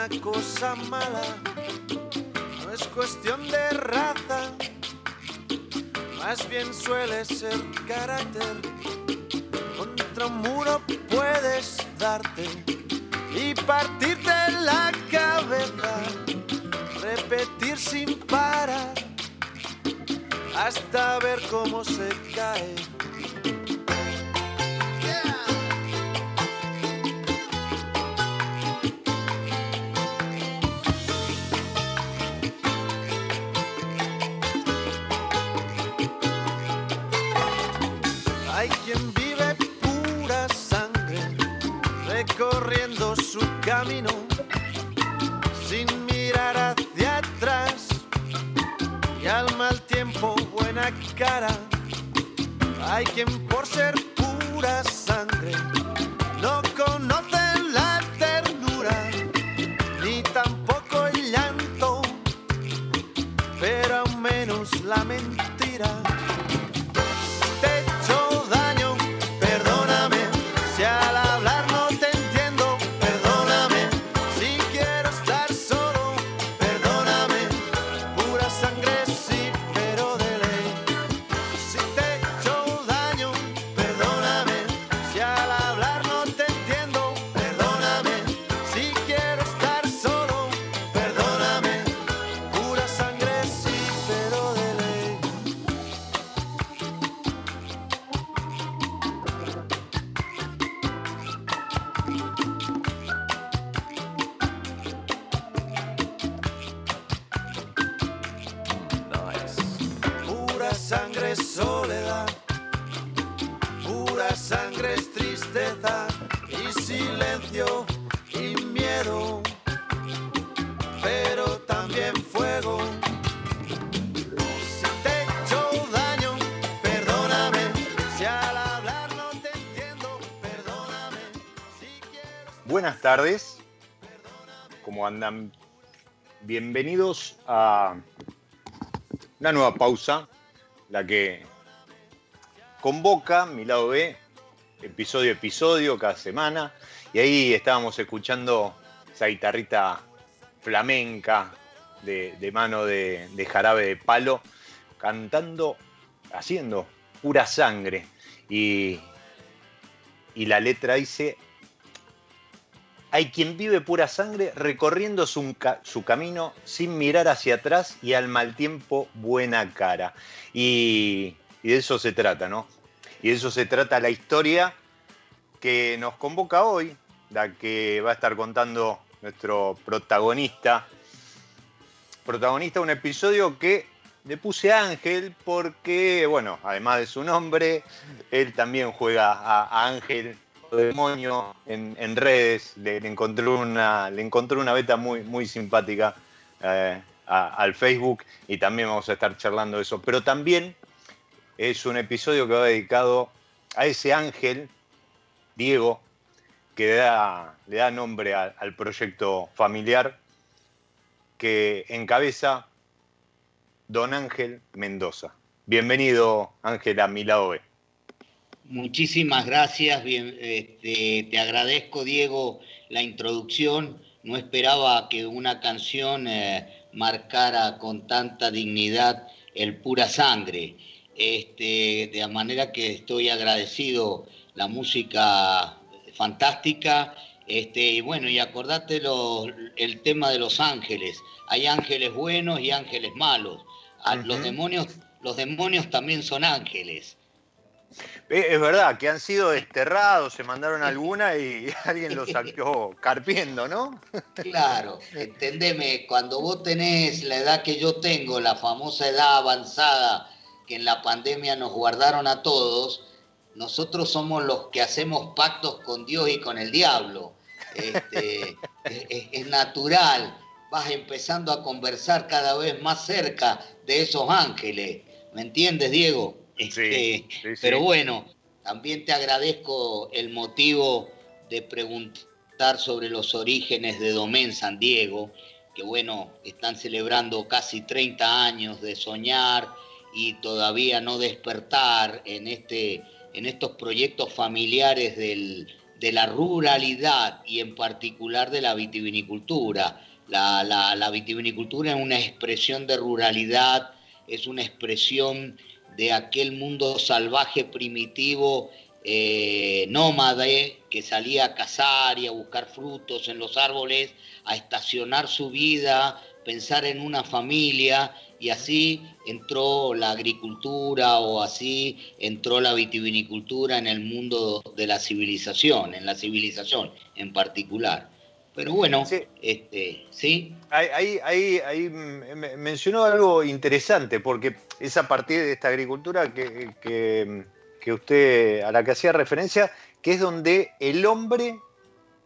Buena, cosa mala. No es cuestión de raza, más bien suele ser carácter. Contra un muro puedes darte y partirte la cabeza, repetir sin parar hasta ver cómo se cae. Tardes, ¿cómo andan? Bienvenidos a una nueva pausa, la que convoca mi lado B, episodio a episodio, cada semana, y ahí estábamos escuchando esa guitarrita flamenca de, de mano de, de jarabe de palo, cantando, haciendo pura sangre, y, y la letra dice, hay quien vive pura sangre recorriendo su, ca- su camino sin mirar hacia atrás y al mal tiempo buena cara. Y, de eso se trata, ¿no? Y de eso se trata la historia que nos convoca hoy, la que va a estar contando nuestro protagonista. Protagonista de un episodio que le puse Ángel porque, bueno, además de su nombre, él también juega a Ángel demonio en, redes, le, le encontré una, le una beta muy, muy simpática eh, al Facebook y también vamos a estar charlando de eso. Pero también es un episodio que va dedicado a ese ángel, Diego, que le da, le da nombre al proyecto familiar que encabeza Don Ángel Mendoza. Bienvenido, Ángel, a mi lado B. Muchísimas gracias, bien, este, te agradezco Diego la introducción, no esperaba que una canción eh, marcara con tanta dignidad el pura sangre, este, de la manera que estoy agradecido la música fantástica, este, y bueno, y acordate lo- el tema de los ángeles, hay ángeles buenos y ángeles malos, A los Ujú. demonios, los demonios también son ángeles. Eh, Es verdad que han sido desterrados, se mandaron alguna y alguien los sacó carpiendo, ¿no? Claro, entendeme, cuando vos tenés la edad que yo tengo, la famosa edad avanzada que en la pandemia nos guardaron a todos, nosotros somos los que hacemos pactos con Dios y con el diablo. Este, es, es natural, vas empezando a conversar cada vez más cerca de esos ángeles. ¿Me entiendes, Diego? Este, sí, sí. Pero bueno, también te agradezco el motivo de preguntar sobre los orígenes de Domén San Diego, que bueno, están celebrando casi 30 años de soñar y todavía no despertar en, este, en estos proyectos familiares del, de la ruralidad y en particular de la vitivinicultura. La, la, la vitivinicultura es una expresión de ruralidad, es una expresión de aquel mundo salvaje primitivo eh, nómade que salía a cazar y a buscar frutos en los árboles, a estacionar su vida, pensar en una familia y así entró la agricultura o así entró la vitivinicultura en el mundo de la civilización, en la civilización en particular. Pero bueno, sí. este, ¿sí? Ahí, ahí, ahí mencionó algo interesante, porque es a partir de esta agricultura que, que, que, usted, a la que hacía referencia, que es donde el hombre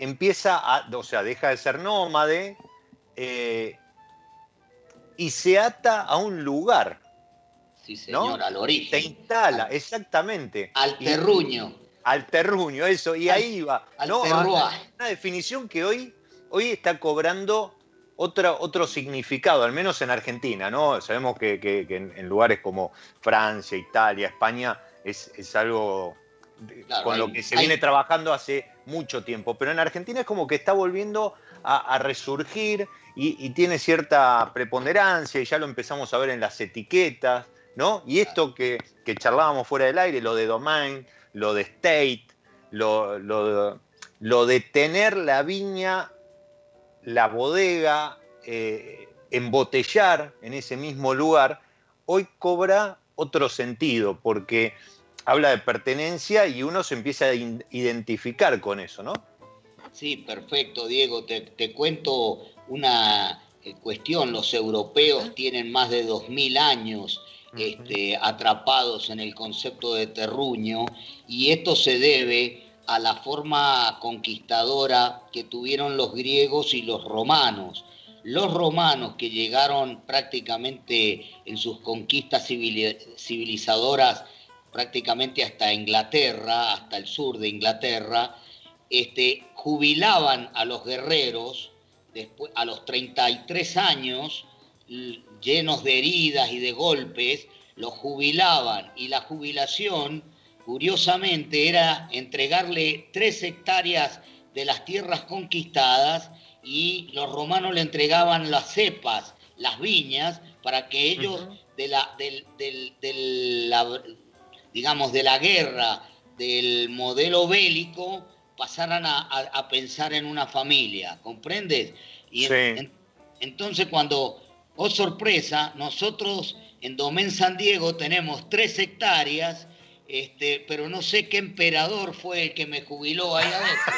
empieza a, o sea, deja de ser nómade eh, y se ata a un lugar. Sí, señor, ¿no? al origen. Se instala, exactamente. Al terruño. Y, al terruño, eso, y al, ahí va. Al. Una definición que hoy, hoy está cobrando otra, otro significado, al menos en Argentina, ¿no? Sabemos que, que, que en, en, lugares como Francia, Italia, España, es, es algo claro, con hay, lo que se hay... viene trabajando hace mucho tiempo, pero en Argentina es como que está volviendo a, a resurgir y, y, tiene cierta preponderancia y ya lo empezamos a ver en las etiquetas, ¿no? Y esto que, que charlábamos fuera del aire, lo de domain, lo de state, lo, lo, lo de tener la viña, la bodega, eh, embotellar en ese mismo lugar, hoy cobra otro sentido, porque habla de pertenencia y uno se empieza a identificar con eso, ¿no? Sí, perfecto, Diego. Te, te cuento una eh, cuestión. Los europeos tienen más de 2.000 años este, atrapados en el concepto de terruño y esto se debe a la forma conquistadora que tuvieron los griegos y los romanos. Los romanos que llegaron prácticamente en sus conquistas civilizadoras prácticamente hasta Inglaterra, hasta el sur de Inglaterra, este, jubilaban a los guerreros después, a los 33 años, llenos de heridas y de golpes, los jubilaban y la jubilación, curiosamente, era entregarle tres hectáreas de las tierras conquistadas y los romanos le entregaban las cepas, las viñas, para que ellos uh -huh. de, la, digamos, de la guerra, del modelo bélico, pasaran a, a, a pensar en una familia, ¿comprendes? Y sí. en, entonces cuando, oh sorpresa, nosotros en Domén San Diego tenemos tres hectáreas, este, pero no sé qué emperador fue el que me jubiló ahí adentro.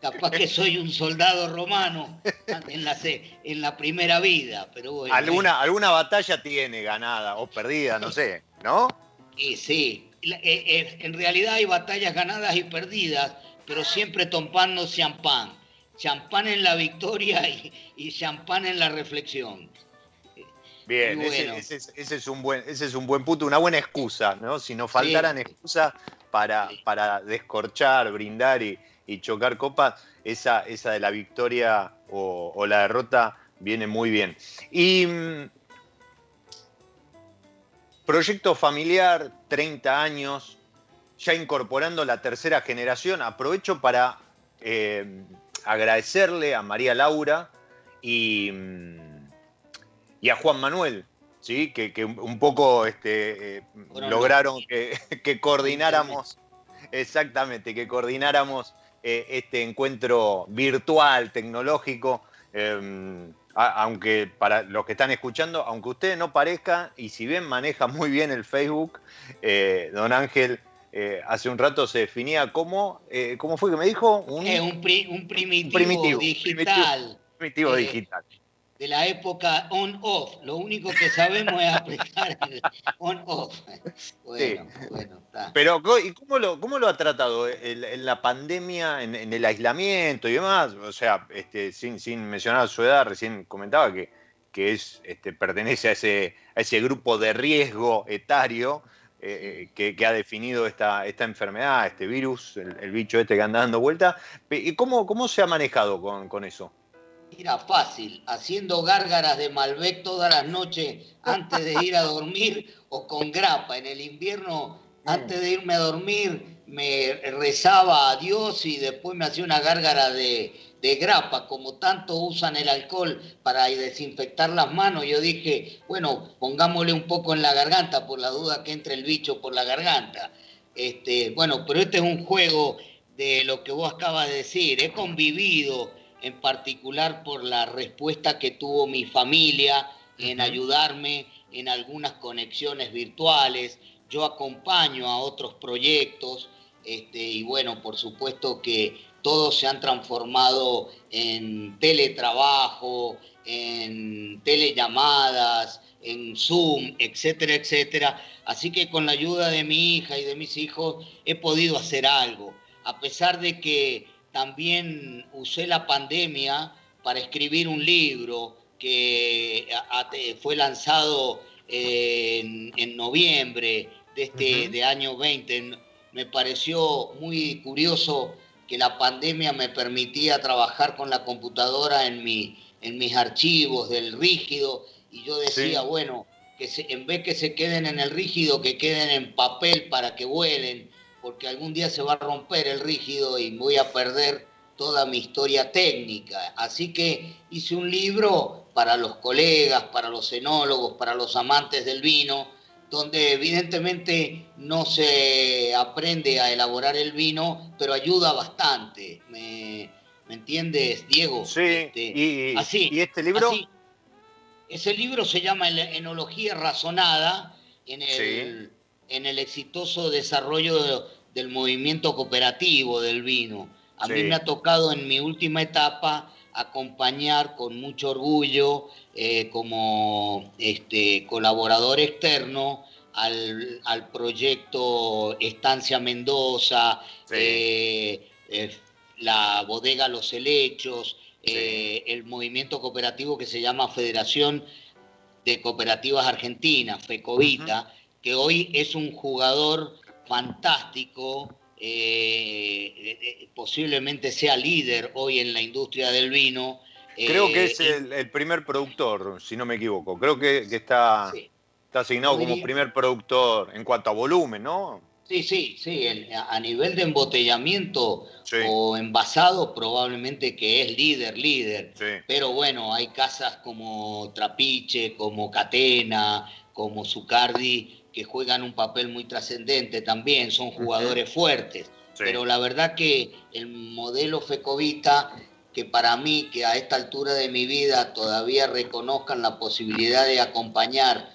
Capaz que soy un soldado romano en la, en la primera vida, pero bueno. ¿Alguna, alguna batalla tiene ganada o perdida, no sé, ¿no? Sí, sí. Eh, eh, en realidad hay batallas ganadas y perdidas, pero siempre tomando champán. Champán en la victoria y, y champán en la reflexión. Bien, bueno. ese, ese, ese, es un buen, ese es un buen punto, una buena excusa, ¿no? Si no faltaran sí. excusas para, para descorchar, brindar y, y, chocar copas, esa, esa de la victoria o, o la derrota viene muy bien. Y mm, proyecto familiar, 30 años, ya incorporando la tercera generación, aprovecho para eh, agradecerle a María Laura y mm, y a Juan Manuel, ¿sí? que, que un poco este, eh, lograron que, que, coordináramos, exactamente, que coordináramos eh, este encuentro virtual, tecnológico, eh, a, aunque para los que están escuchando, aunque ustedes no parezca, y si bien maneja muy bien el Facebook, eh, don Ángel hace un rato se definía como, ¿cómo fue que me dijo? Un, un, pri, un primitivo, un primitivo, digital. Primitivo, primitivo digital. De la época on-off. Lo único que sabemos es apretar el on-off. Bueno, bueno, está. Pero, ¿y cómo lo, cómo lo ha tratado en, la pandemia, en, el aislamiento y demás? O sea, este, sin, sin mencionar su edad, recién comentaba que, que es, este, pertenece a ese, a ese grupo de riesgo etario. Eh, que, ha definido esta, esta enfermedad, este virus, el, bicho este que anda dando vuelta. ¿Y cómo, cómo se ha manejado con, con eso? Era fácil, haciendo gárgaras de Malbec todas las noches antes de ir a dormir o con grapa. En el invierno, mm. antes de irme a dormir, me rezaba a Dios y después me hacía una gárgara de, de grapa, como tanto usan el alcohol para desinfectar las manos, yo dije, bueno, pongámosle un poco en la garganta por la duda que entre el bicho por la garganta. Este, bueno, pero este es un juego de lo que vos acabas de decir, he convivido en particular por la respuesta que tuvo mi familia en ayudarme en algunas conexiones virtuales, yo acompaño a otros proyectos, este, y bueno, por supuesto que todos se han transformado en teletrabajo, en telellamadas, en Zoom, etcétera, etcétera. Así que con la ayuda de mi hija y de mis hijos he podido hacer algo, a pesar de que también usé la pandemia para escribir un libro que fue lanzado en, noviembre de este de año 20. Me pareció muy curioso que la pandemia me permitía trabajar con la computadora en, mi, en mis archivos del rígido y yo decía, bueno, que en vez que se queden en el rígido, que queden en papel para que vuelen, porque algún día se va a romper el rígido y voy a perder toda mi historia técnica. Así que hice un libro para los colegas, para los enólogos, para los amantes del vino, donde evidentemente no se aprende a elaborar el vino, pero ayuda bastante. ¿Me, entiendes, Diego? Sí, este, y, así, ¿y este libro? ese libro se llama Enología Razonada, en el, en el exitoso desarrollo del movimiento cooperativo del vino. A mí me ha tocado en mi última etapa acompañar con mucho orgullo eh, como este, colaborador externo al, proyecto Estancia Mendoza, eh, eh, la bodega Los Helechos, el movimiento cooperativo que se llama Federación de Cooperativas Argentinas, FECOVITA, que hoy es un jugador fantástico, posiblemente sea líder hoy en la industria del vino, Creo que es eh, el, primer productor, si no me equivoco. Creo que, está, está asignado como primer productor en cuanto a volumen, ¿no? Sí, sí, sí. a nivel de embotellamiento o envasado, probablemente que es líder, líder. Pero bueno, hay casas como Trapiche, como Catena, como Zucardi, que juegan un papel muy trascendente también. Son jugadores fuertes. Pero la verdad que el modelo Fecovita que para mí, que a esta altura de mi vida todavía reconozcan la posibilidad de acompañar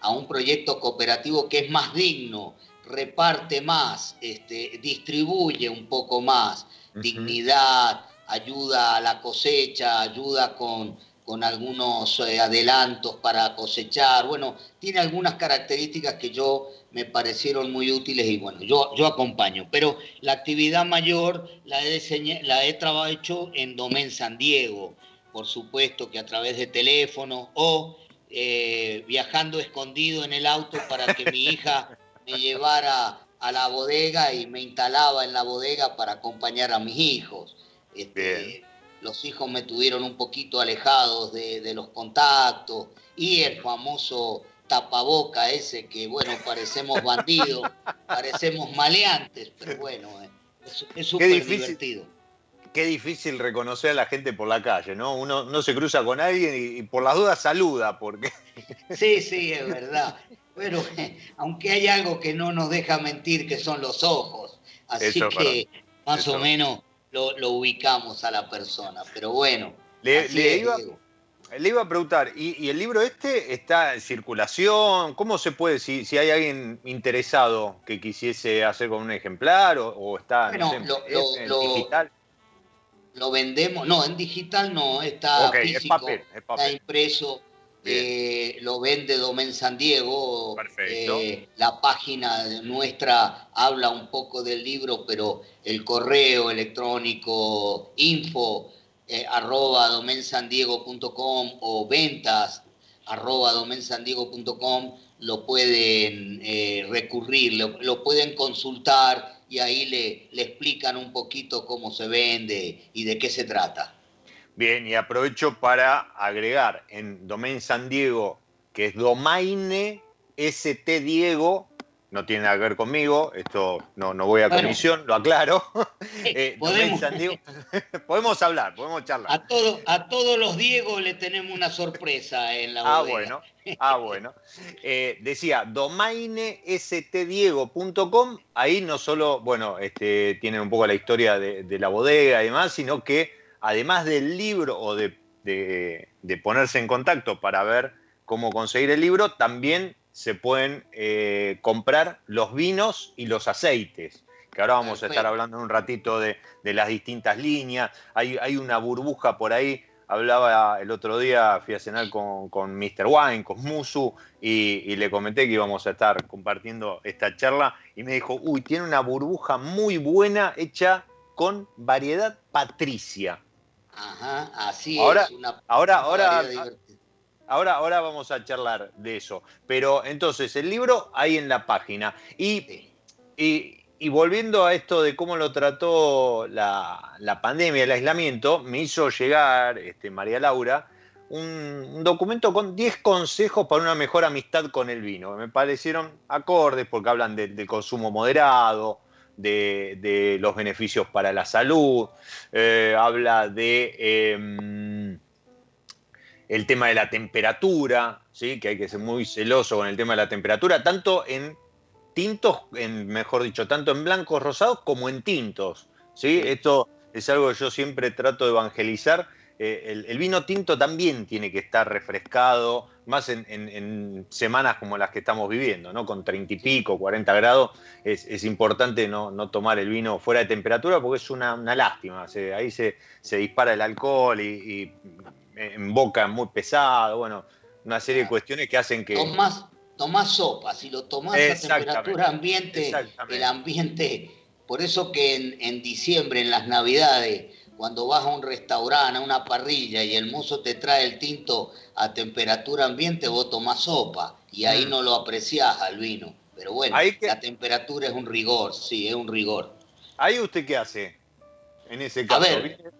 a un proyecto cooperativo que es más digno, reparte más, este, distribuye un poco más, dignidad, ayuda a la cosecha, ayuda con con algunos eh, adelantos para cosechar. Bueno, tiene algunas características que yo me parecieron muy útiles y bueno, yo, yo acompaño. Pero la actividad mayor la he, la he hecho en Domen San Diego, por supuesto que a través de teléfono o eh, viajando escondido en el auto para que mi hija me llevara a la bodega y me instalaba en la bodega para acompañar a mis hijos. Este, los hijos me tuvieron un poquito alejados de, los contactos y el famoso tapaboca ese que, bueno, parecemos bandidos, parecemos maleantes, pero bueno, eh, es súper divertido. Qué difícil reconocer a la gente por la calle, ¿no? Uno no se cruza con alguien y, por las dudas saluda, porque... Sí, sí, es verdad. Pero aunque hay algo que no nos deja mentir, que son los ojos. Así que más o menos lo, ubicamos a la persona. Pero bueno. Le, iba, le, iba, a preguntar, ¿y, el libro este está en circulación? ¿Cómo se puede, si, si hay alguien interesado que quisiese hacer con un ejemplar o, está en digital? lo vendemos, no, en digital no, está Ok, es papel, es está papel. impreso, Bien. Eh, lo vende Domen San Diego. Perfecto. eh, la página nuestra habla un poco del libro, pero el correo electrónico info eh, arroba domensandiego.com o ventas arroba domensandiego.com lo pueden eh, recurrir, lo, lo pueden consultar y ahí le, le explican un poquito cómo se vende y de qué se trata. Bien, y aprovecho para agregar en Domain San Diego, que es Domaine ST Diego, no tiene nada que ver conmigo, esto no, no voy a Bueno. comisión, lo aclaro. Eh, Domain podemos, San Diego, podemos hablar, podemos charlar. a, todo- a todos los Diegos le tenemos una sorpresa en la Ah, bodega. bueno. Ah, bueno. Eh, decía, domainestdiego.com, ahí no solo, bueno, este, tienen un poco la historia de, de la bodega y demás, sino que además del libro o de, de- de ponerse en contacto para ver cómo conseguir el libro, también se pueden eh, comprar los vinos y los aceites, que ahora vamos a estar hablando un ratito de, de las distintas líneas. Hay, hay una burbuja por ahí hablaba el otro día, fui a cenar con, con Mr. Wine, con Musu, y, y le comenté que íbamos a estar compartiendo esta charla, y me dijo, uy, tiene una burbuja muy buena hecha con variedad patricia. Ajá, así Ahora- es. Una, ahora- ahora- divertida. Ahora, ahora vamos a charlar de eso. Pero entonces, el libro ahí en la página. Y Sí. Y, y volviendo a esto de cómo lo trató la, la pandemia, el aislamiento, me hizo llegar este, María Laura un, un documento con 10 consejos para una mejor amistad con el vino. Me parecieron acordes porque hablan de- del consumo moderado, de, los beneficios para la salud, eh, habla de em, el tema de la temperatura, ¿sí? que hay que ser muy celoso con el tema de la temperatura, tanto en tintos, en, mejor dicho, tanto en blancos rosados como en tintos. ¿sí? Esto es algo que yo siempre trato de evangelizar. Eh, el, el vino tinto también tiene que estar refrescado, más en, en- en semanas como las que estamos viviendo, ¿no? con 30 y pico, 40 grados, es, es importante no, no tomar el vino fuera de temperatura porque es una, una lástima. Se- ahí se, se dispara el alcohol y, y en boca muy pesado, bueno, una serie de cuestiones que hacen que... Tomás, tomás sopa, si lo tomás a temperatura ambiente, el ambiente, por eso que en, en diciembre, en las navidades, cuando vas a un restaurante, a una parrilla y el mozo te trae el tinto a temperatura ambiente, vos tomás sopa y ahí Mm. no lo apreciás al vino. Pero bueno, que- la temperatura es un rigor, sí, es un rigor. ¿Ahí usted qué hace? En ese caso. ver,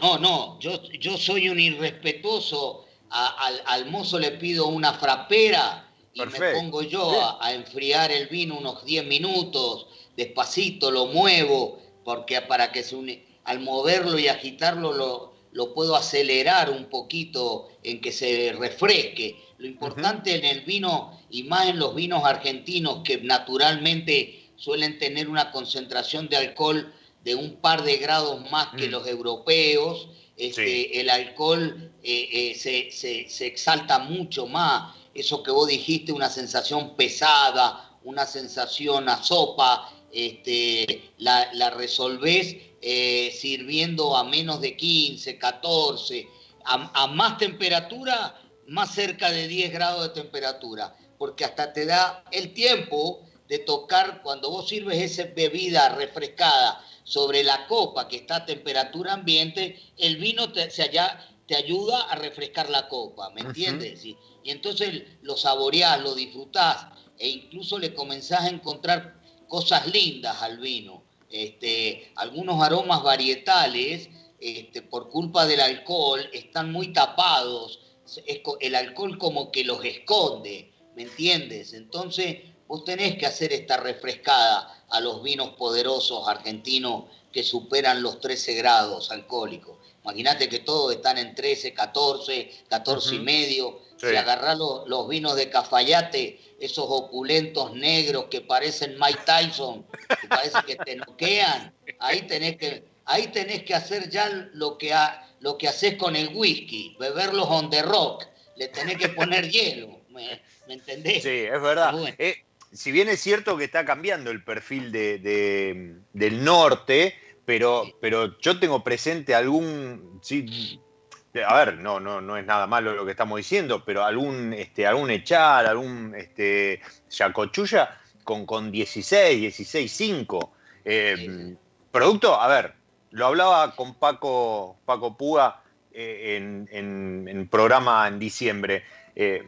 No, no, yo, yo soy un irrespetuoso. A- al, al mozo le pido una frapera y me pongo yo a, a enfriar el vino unos 10 minutos, despacito lo muevo, porque para que se une, al moverlo y agitarlo lo, lo puedo acelerar un poquito en que se refresque. Lo importante en el vino, y más en los vinos argentinos, que naturalmente suelen tener una concentración de alcohol de un par de grados más que Mm. los europeos, este, Sí. el alcohol eh, eh, se, se- se exalta mucho más. Eso que vos dijiste, una sensación pesada, una sensación a sopa, este, la, la resolvés eh, sirviendo a menos de 15, 14, a, a más temperatura, más cerca de 10 grados de temperatura, porque hasta te da el tiempo de tocar, cuando vos sirves esa bebida refrescada sobre la copa que está a temperatura ambiente, el vino te, se halla- te ayuda a refrescar la copa, ¿me entiendes? Y, y entonces lo saboreás, lo disfrutás e incluso le comenzás a encontrar cosas lindas al vino. Este, algunos aromas varietales, este, por culpa del alcohol, están muy tapados. El alcohol como que los esconde, ¿me entiendes? Entonces vos tenés que hacer esta refrescada a los vinos poderosos argentinos que superan los 13 grados alcohólicos. Imagínate que todos están en 13, 14, 14 y medio. Sí. Si agarrás los, los vinos de Cafayate, esos opulentos negros que parecen Mike Tyson, que parece que te noquean, ahí tenés que, ahí tenés que hacer ya lo que, ha- lo que haces con el whisky, beberlos on the rock, le tenés que poner hielo, ¿me, me entendés? Sí, es verdad. Bueno. Eh, si bien es cierto que está cambiando el perfil de- de- del norte, pero, pero yo tengo presente algún, sí, a ver, no, no, no es nada malo lo que estamos diciendo, pero algún, este, algún echar, algún este, yacochuya con, con 16, 16, 5. Producto, a ver, lo hablaba con Paco, Paco Púa eh, en, en, programa en diciembre. Eh,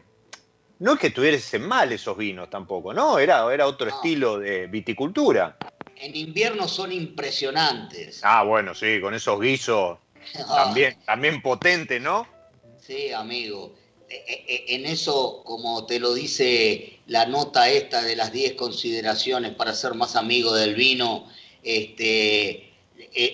no es que tuviesen mal esos vinos tampoco, ¿no? Era, era otro estilo de viticultura. En invierno son impresionantes. Ah, bueno, sí, con esos guisos también, también potentes, ¿no? Sí, amigo. E, e, e, en eso, como te lo dice la nota esta de las 10 consideraciones para ser más amigo del vino, este,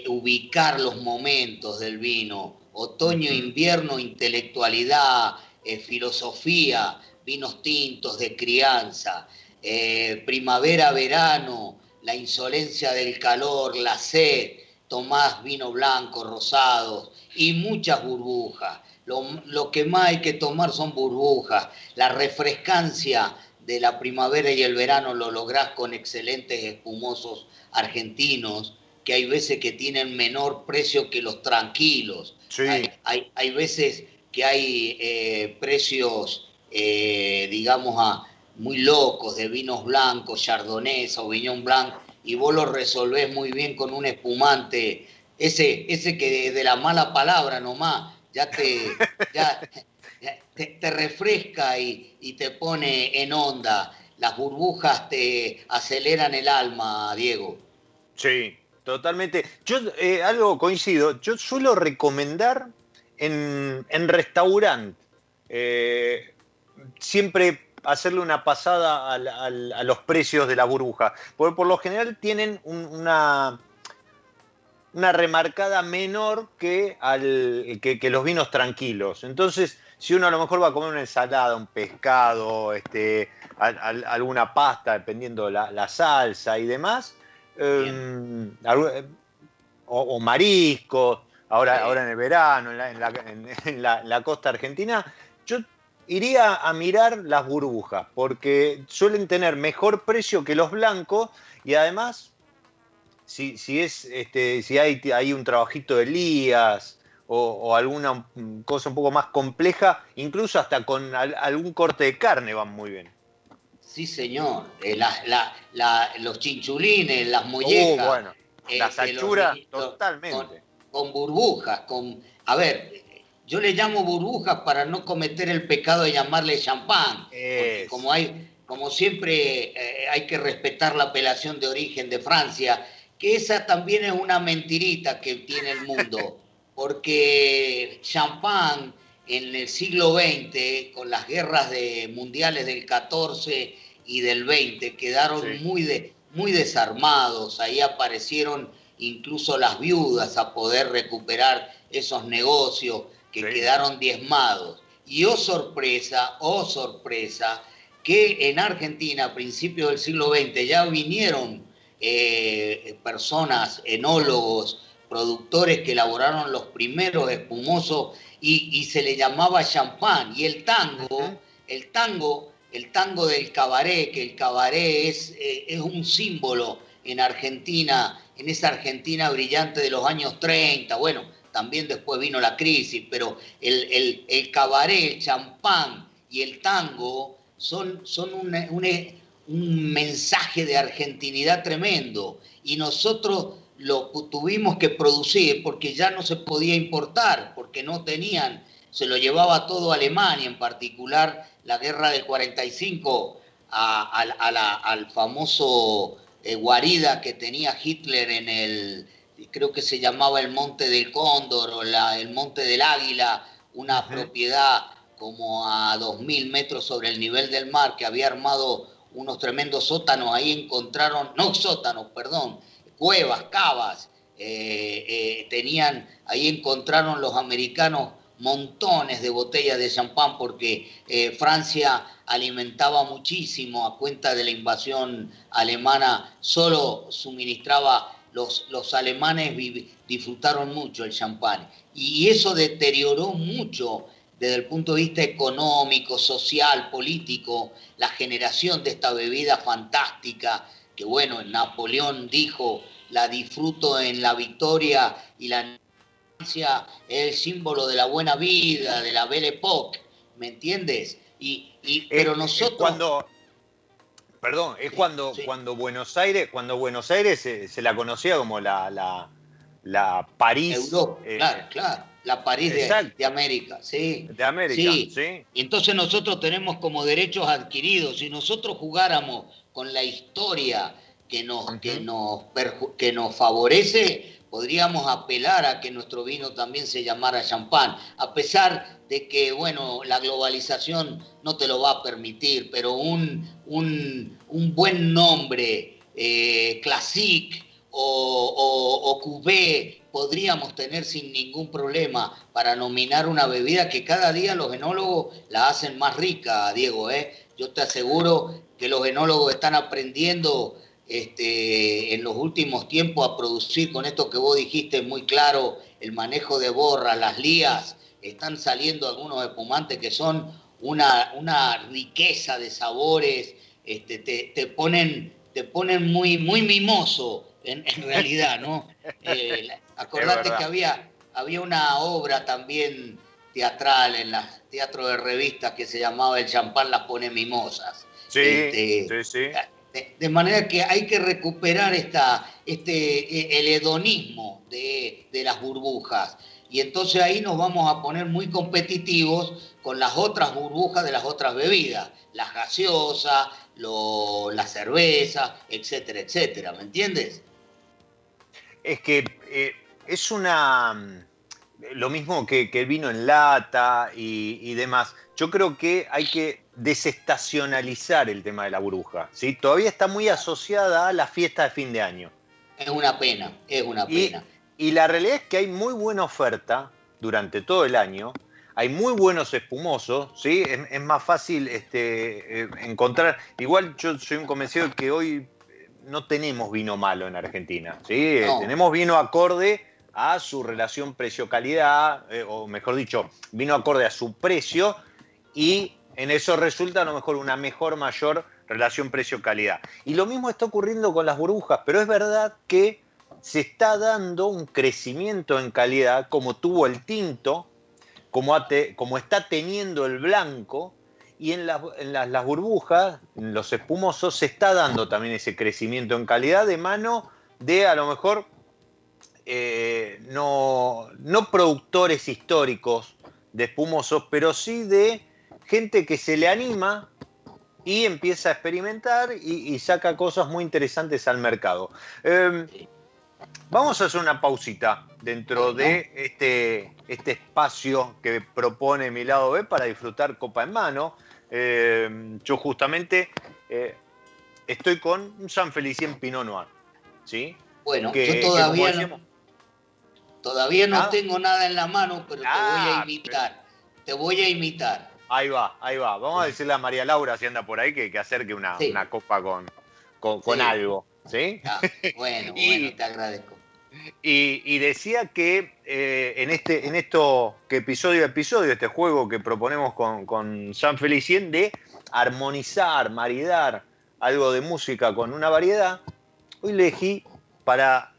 ubicar los momentos del vino, otoño, invierno, intelectualidad, eh, filosofía, vinos tintos de crianza, eh, primavera, verano, la insolencia del calor, la sed, tomás vino blanco, rosados y muchas burbujas. Lo, lo, que más hay que tomar son burbujas. La refrescancia de la primavera y el verano lo lográs con excelentes espumosos argentinos que hay veces que tienen menor precio que los tranquilos. Hay, hay, veces que hay eh, precios, eh, digamos, a, muy locos de vinos blancos, chardonnay, sauvignon blanc, y vos lo resolvés muy bien con un espumante, ese, ese que de, la mala palabra nomás ya te, ya, te, refresca y, y te pone en onda. Las burbujas te aceleran el alma, Diego. Sí, totalmente. Yo eh, algo coincido, yo suelo recomendar en, en restaurante eh, siempre hacerle una pasada a los precios de la burbuja, porque por lo general tienen una, una remarcada menor que, al, que, los vinos tranquilos. Entonces, si uno a lo mejor va a comer una ensalada, un pescado, este, alguna pasta, dependiendo la, la salsa y demás, Em, eh, o, marisco, ahora, ahora en el verano, en la, costa argentina, yo iría a mirar las burbujas, porque suelen tener mejor precio que los blancos y además, si, si es, este, si hay, hay un trabajito de Elías o, alguna cosa un poco más compleja, incluso hasta con algún corte de carne van muy bien. Sí, señor. Eh, los chinchulines, las mollejas. Uh, bueno, las este, totalmente. Con, burbujas, con. A ver, yo le llamo burbujas para no cometer el pecado de llamarle champán. como hay, como siempre eh, hay que respetar la apelación de origen de Francia, que esa también es una mentirita que tiene el mundo. porque champán en el siglo XX, con las guerras de, mundiales del 14 y del 20, quedaron muy, muy desarmados. Ahí aparecieron incluso las viudas a poder recuperar esos negocios que quedaron diezmados. Y oh sorpresa, oh sorpresa, que en Argentina a principios del siglo XX ya vinieron eh, personas, enólogos, productores que elaboraron los primeros espumosos y, se le llamaba champán. Y el tango, el tango, el tango del cabaret, que el cabaret es, eh, es un símbolo en Argentina, en esa Argentina brillante de los años 30, bueno, también después vino la crisis, pero el, el, cabaret, el champán y el tango son, son un, mensaje de argentinidad tremendo. Y nosotros lo tuvimos que producir porque ya no se podía importar, porque no tenían, se lo llevaba todo Alemania, en particular la guerra del 45 al famoso eh, guarida que tenía Hitler en el, creo que se llamaba el Monte del Cóndor o la, el Monte del Águila, una propiedad como a 2.000 metros sobre el nivel del mar, que había armado unos tremendos sótanos, ahí encontraron, no sótanos, perdón, cuevas, cavas, eh, eh, tenían, ahí encontraron los americanos montones de botellas de champán porque eh, Francia alimentaba muchísimo a cuenta de la invasión alemana, solo suministraba, los, los alemanes disfrutaron mucho el champán y eso deterioró mucho desde el punto de vista económico, social, político, la generación de esta bebida fantástica que bueno, Napoleón dijo la disfruto en la victoria y la es el símbolo de la buena vida, de la Belle Époque, ¿me entiendes? Y, pero nosotros... cuando, perdón, es cuando, cuando Buenos Aires, cuando Buenos Aires se, la conocía como la, la, la París. Europa, eh, claro, claro. La París de, América, sí. De América, sí. Y entonces nosotros tenemos como derechos adquiridos. Si nosotros jugáramos con la historia que nos, que nos, que nos favorece, podríamos apelar a que nuestro vino también se llamara champán, a pesar de que, bueno, la globalización no te lo va a permitir, pero un, un, buen nombre, eh, Classic o, o, podríamos tener sin ningún problema para nominar una bebida que cada día los enólogos la hacen más rica, Diego. ¿eh? Yo te aseguro que los enólogos están aprendiendo este, en los últimos tiempos a producir con esto que vos dijiste muy claro, el manejo de borras, las lías, están saliendo algunos espumantes que son una, una riqueza de sabores, este, te, ponen, te ponen muy, muy mimoso en, realidad, ¿no? Eh, acordate que había, había una obra también teatral en el teatro de revistas que se llamaba El champán las pone mimosas. Sí, este, sí, sí. De, manera que hay que recuperar esta, este, e, el hedonismo de, las burbujas. Y entonces ahí nos vamos a poner muy competitivos con las otras burbujas de las otras bebidas, las gaseosas, la cerveza, etcétera, etcétera. ¿Me entiendes? Es que eh, es una. Lo mismo que, el vino en lata y demás. Yo creo que hay que desestacionalizar el tema de la burbuja. ¿sí? Todavía está muy asociada a la fiesta de fin de año. Es una pena, es una pena. Y, la realidad es que hay muy buena oferta durante todo el año. Hay muy buenos espumosos, ¿sí? Es, más fácil este, eh, encontrar. Igual yo soy un convencido de que hoy eh, no tenemos vino malo en Argentina, ¿sí? Eh, tenemos vino acorde a su relación precio-calidad, o mejor dicho, vino acorde a su precio y en eso resulta a lo mejor una mejor, mayor relación precio-calidad. Y lo mismo está ocurriendo con las burbujas, pero es verdad que se está dando un crecimiento en calidad como tuvo el tinto, como, como está teniendo el blanco, y en, las, burbujas, en los espumosos, se está dando también ese crecimiento en calidad de mano de a lo mejor eh, no, no productores históricos de espumosos, pero sí de gente que se le anima y empieza a experimentar y, saca cosas muy interesantes al mercado. Em, vamos a hacer una pausita dentro de este, este espacio que propone mi lado B para disfrutar copa en mano. Em, yo justamente eh, estoy con un San Felicien Pinot Noir. ¿sí? Bueno, yo todavía no, todavía no ¿Ah? tengo nada en la mano, pero te voy a ah, imitar. Te voy a imitar. Ahí va, ahí va. Vamos a decirle a María Laura, si anda por ahí, que, que acerque una, copa con, con, algo. ¿Sí? Ah, bueno, bueno, te agradezco. Y, decía que eh, en, este, en esto, que episodio a episodio, este juego que proponemos con, con San Felicien de armonizar, maridar algo de música con una variedad, hoy elegí para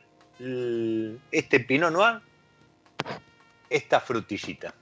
este Pinot Noir esta frutillita.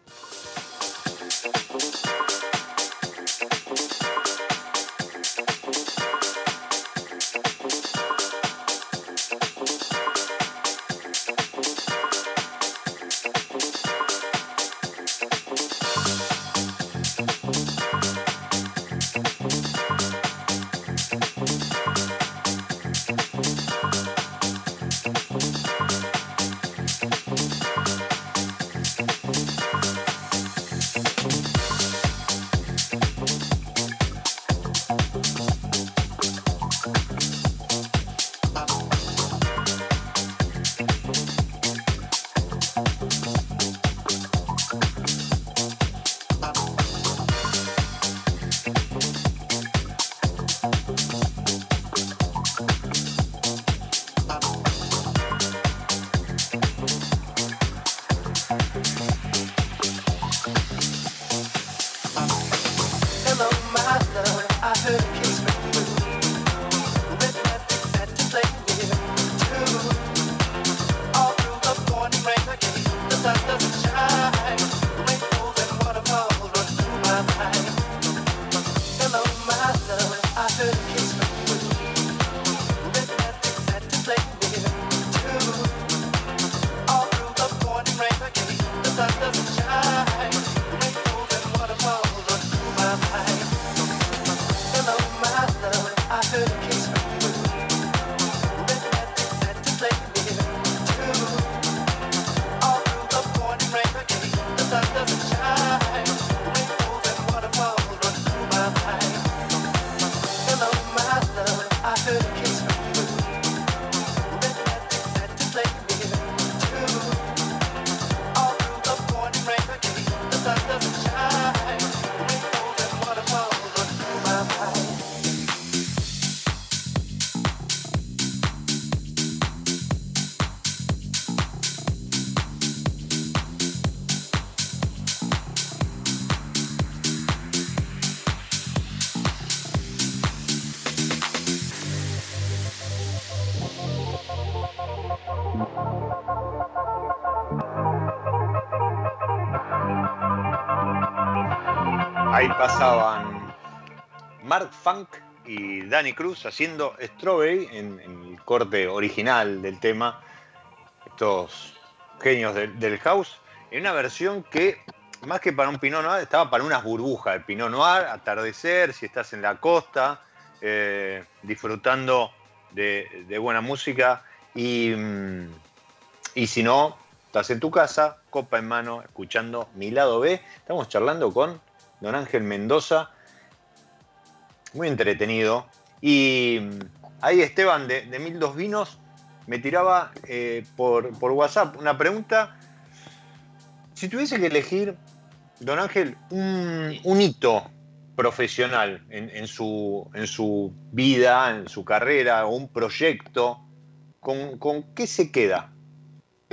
Danny Cruz haciendo Strawberry en, en el corte original del tema. Estos genios del, house. En una versión que, más que para un Pinot Noir, estaba para unas burbujas de Pinot Noir, atardecer, si estás en la costa, eh, disfrutando de, de buena música. Y, mm, y si no, estás en tu casa, copa en mano, escuchando mi lado B. Estamos charlando con don Ángel Mendoza, muy entretenido. Y mm, ahí Esteban de, de Mil Dos Vinos me tiraba eh, por, por WhatsApp una pregunta. Si tuviese que elegir, don Ángel, un, un hito profesional en, en su, en su vida, en su carrera, o un proyecto, ¿con, con qué se queda?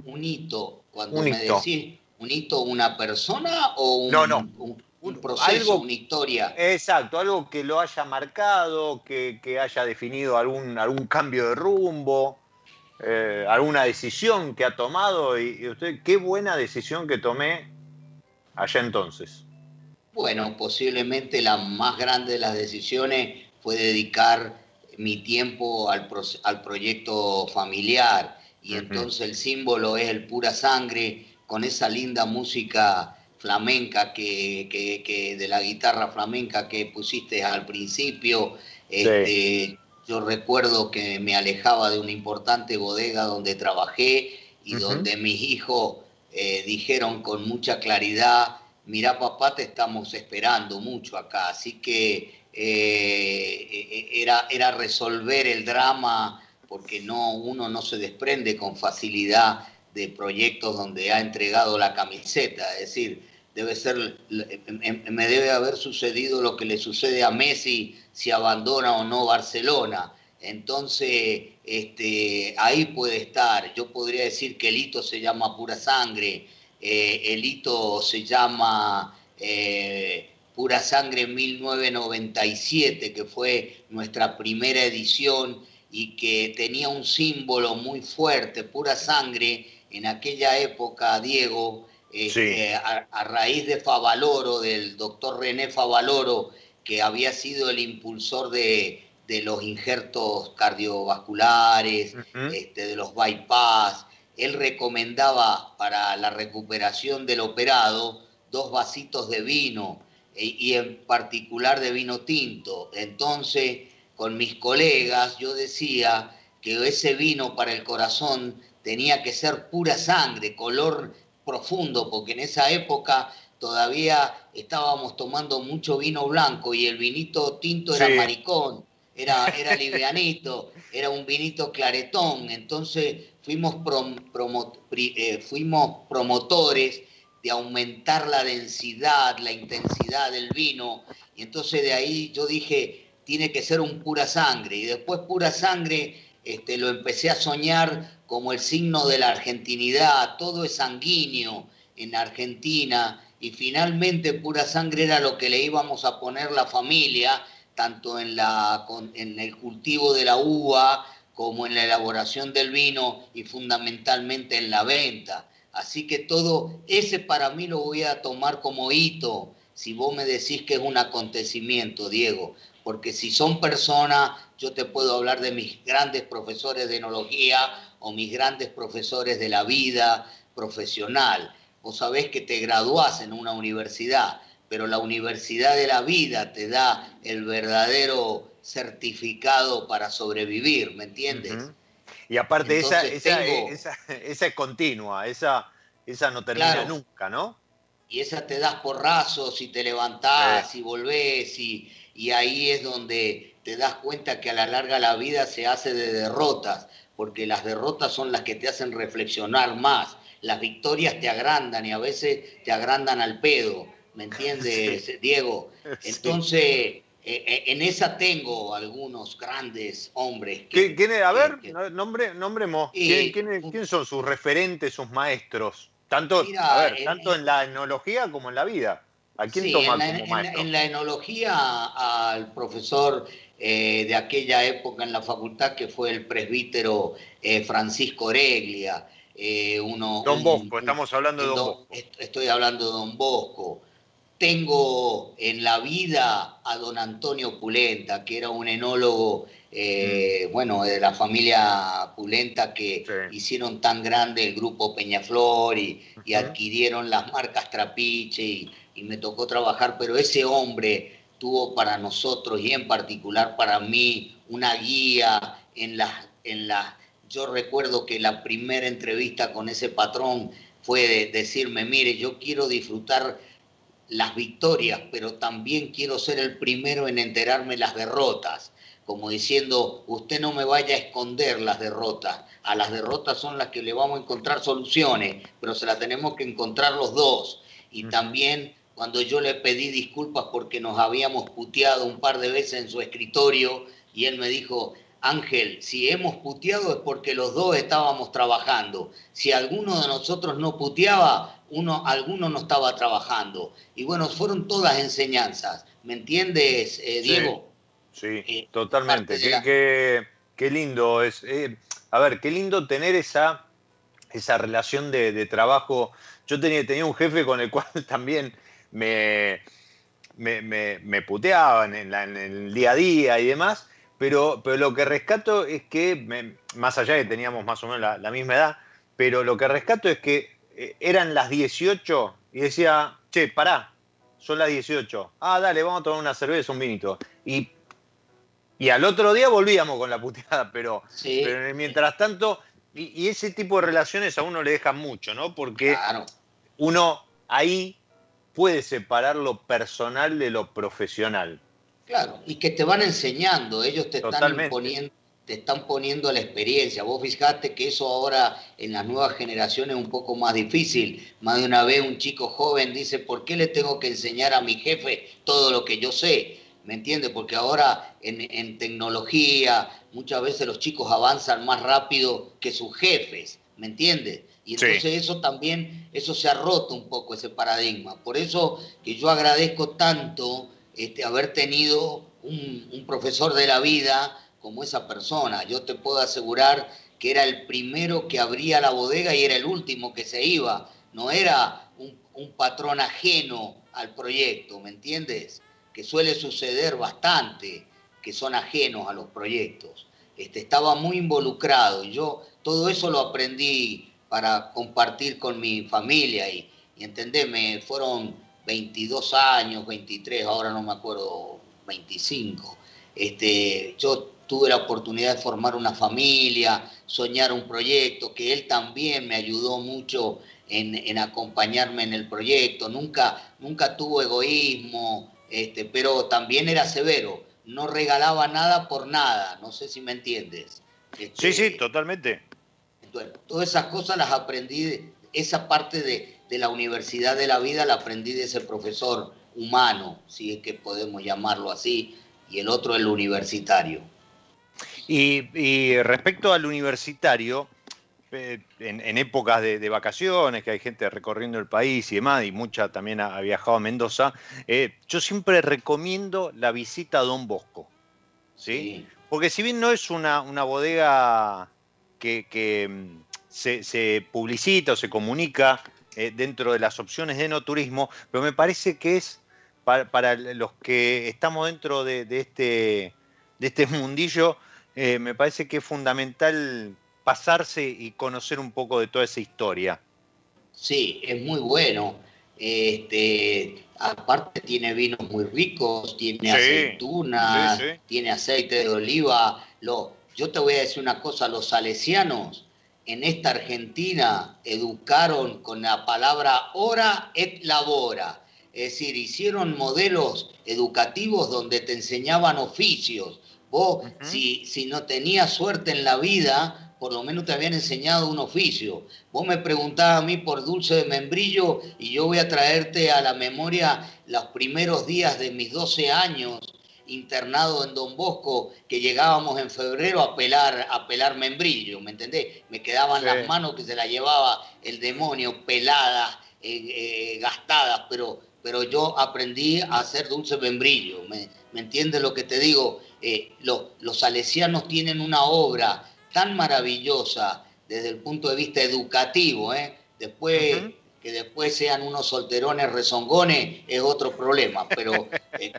Un hito, cuando Un me hito. decís, ¿un hito una persona o un, No, no. un, un proceso, algo- una historia? Exacto, algo que lo haya marcado, que, que haya definido algún, algún cambio de rumbo, eh, alguna decisión que ha tomado. Y, y usted, qué buena decisión que tomé allá entonces. Bueno, posiblemente la más grande de las decisiones fue dedicar mi tiempo al, pro- al proyecto familiar y entonces el símbolo es el pura sangre con esa linda música flamenca que, que- que- de la guitarra flamenca que pusiste al principio. Este, Yo recuerdo que me alejaba de una importante bodega donde trabajé y donde mis hijos eh, dijeron con mucha claridad, mira papá, te estamos esperando mucho acá. Así que eh, eh, era, era resolver el drama porque no, uno no se desprende con facilidad de proyectos donde ha entregado la camiseta. Es decir, debe ser, em- me debe haber sucedido lo que le sucede a Messi si abandona o no Barcelona. Entonces, este, ahí puede estar. Yo podría decir que el hito se llama pura sangre, eh, el hito se llama eh, Pura Sangre 1997, que fue nuestra primera edición y que tenía un símbolo muy fuerte, pura sangre, en aquella época, Diego, este, a, a raíz de Favaloro, del doctor René Favaloro, que había sido el impulsor de, de los injertos cardiovasculares, este, de los bypass. Él recomendaba para la recuperación del operado dos vasitos de vino e- y en particular de vino tinto. Entonces, con mis colegas, yo decía que ese vino para el corazón tenía que ser pura sangre, color profundo, porque en esa época todavía estábamos tomando mucho vino blanco y el vinito tinto era maricón, era, era livianito, era un vinito claretón. Entonces fuimos, prom- promo- eh, fuimos promotores de aumentar la densidad, la intensidad del vino. Y entonces de ahí yo dije, tiene que ser un pura sangre. Y después pura sangre este, lo empecé a soñar como el signo de la argentinidad, todo es sanguíneo en Argentina. Y finalmente pura sangre era lo que le íbamos a poner la familia, tanto en, la, en el cultivo de la uva como en la elaboración del vino y fundamentalmente en la venta. Así que todo ese para mí lo voy a tomar como hito, si vos me decís que es un acontecimiento, Diego, porque si son personas, yo te puedo hablar de mis grandes profesores de enología o mis grandes profesores de la vida profesional. Vos sabés que te graduás en una universidad, pero la universidad de la vida te da el verdadero certificado para sobrevivir, ¿me entiendes? Y aparte esa, Entonces esa, tengo- esa, esa es continua, esa, esa no termina Claro. nunca, ¿no? y esa te das porrazos y te levantás y volvés y, y ahí es donde te das cuenta que a la larga la vida se hace de derrotas, porque las derrotas son las que te hacen reflexionar más. Las victorias te agrandan y a veces te agrandan al pedo, ¿me entiendes, Diego? Entonces, eh, eh, en esa tengo algunos grandes hombres. que- ¿Qué- quién es? A ver, que- nombre, nombremos. Y- ¿Quién, quién es- quién son sus referentes, sus maestros? Tanto, Mira, a ver, en- tanto en la etnología como en la vida. ¿A quién Sí, toma en la, como en la- maestro? en la enología al profesor eh, de aquella época en la facultad que fue el presbítero eh, Francisco Oreglia. eh, uno, Don Bosco, un- estamos hablando de Don Don- Bosco. est- Estoy hablando de Don Bosco. Tengo en la vida a don Antonio Pulenta, que era un enólogo, eh, bueno, de la familia Pulenta que Sí. hicieron tan grande el grupo Peñaflor y, y adquirieron las marcas Trapiche y, y me tocó trabajar, pero ese hombre tuvo para nosotros y en particular para mí una guía en las... En las yo recuerdo que la primera entrevista con ese patrón fue de decirme, mire, yo quiero disfrutar las victorias, pero también quiero ser el primero en enterarme las derrotas, como diciendo, usted no me vaya a esconder las derrotas, a las derrotas son las que le vamos a encontrar soluciones, pero se las tenemos que encontrar los dos. Y también cuando yo le pedí disculpas porque nos habíamos puteado un par de veces en su escritorio y él me dijo, Ángel, si hemos puteado es porque los dos estábamos trabajando. Si alguno de nosotros no puteaba, uno, alguno no estaba trabajando. Y bueno, fueron todas enseñanzas. ¿Me entiendes, eh. Diego? Sí, eh, totalmente. la- qué- qué lindo es. eh, a ver, qué lindo tener esa, esa relación de, de trabajo. Yo tenía, tenía un jefe con el cual también me, me, me- me puteaban en, la- en el día a día y demás, pero, pero lo que rescato es que, más allá de que teníamos más o menos la, la misma edad, pero lo que rescato es que eh, eran las 18 y decía, che, pará, son las 18. Ah, dale, vamos a tomar una cerveza, un vinito. Y, y al otro día volvíamos con la puteada, pero, Sí, pero mientras tanto, y, y ese tipo de relaciones a uno le dejan mucho, ¿no? Porque claro. uno ahí puede separar lo personal de lo profesional. Claro, y que te van enseñando, ellos te están Totalmente. poniendo, te están poniendo la experiencia. Vos fijate que eso ahora en las nuevas generaciones es un poco más difícil. Más de una vez un chico joven dice, ¿por qué le tengo que enseñar a mi jefe todo lo que yo sé? ¿Me entiendes? Porque ahora en, en tecnología muchas veces los chicos avanzan más rápido que sus jefes, ¿me entiendes? Y Sí. entonces eso también, eso se ha roto un poco ese paradigma. Por eso que yo agradezco tanto este, haber tenido un, un profesor de la vida como esa persona. Yo te puedo asegurar que era el primero que abría la bodega y era el último que se iba. No era un, un patrón ajeno al proyecto, ¿me entiendes? Que suele suceder bastante, que son ajenos a los proyectos. Este, estaba muy involucrado y yo todo eso lo aprendí para compartir con mi familia y, y entendeme, fueron 22 años, 23, ahora no me acuerdo, 25. Este, yo tuve la oportunidad de formar una familia, soñar un proyecto, que él también me ayudó mucho en, en acompañarme en el proyecto. Nunca, nunca tuvo egoísmo, este, pero también era severo. No regalaba nada por nada, no sé si me entiendes. Sí, Este, sí, totalmente. Todas esas cosas las aprendí, de- esa parte de, de la universidad de la vida la aprendí de ese profesor humano, si es que podemos llamarlo así, y el otro el universitario. Y, y respecto al universitario, eh, en, en épocas de, de vacaciones, que hay gente recorriendo el país y demás, y mucha también ha, ha viajado a Mendoza, eh, yo siempre recomiendo la visita a Don Bosco. ¿sí? Porque si bien no es una, una bodega que, que, mm, se, se publicita o se comunica eh, dentro de las opciones de no turismo, pero me parece que es para, los que estamos dentro de, este, de este mundillo, eh, me parece que es fundamental pasarse y conocer un poco de toda esa historia. Sí, es muy bueno. Este, aparte tiene vinos muy ricos, tiene aceitunas, tiene aceite de oliva. Lo, yo te voy a decir una cosa, los salesianos en esta Argentina educaron con la palabra hora et labora. Es decir, hicieron modelos educativos donde te enseñaban oficios. Vos, si, si no tenías suerte en la vida, por lo menos te habían enseñado un oficio. Vos me preguntabas a mí por dulce de membrillo y yo voy a traerte a la memoria los primeros días de mis 12 años internado en Don Bosco, que llegábamos en febrero a pelar, a pelar membrillo, ¿me entendés? Me quedaban las manos que se las llevaba el demonio peladas, eh, eh, gastadas, pero, pero yo aprendí a hacer dulce membrillo, ¿me, me entiendes lo que te digo? Eh, los salesianos tienen una obra tan maravillosa desde el punto de vista educativo, ¿eh? después que después sean unos solterones rezongones es otro problema, pero eh,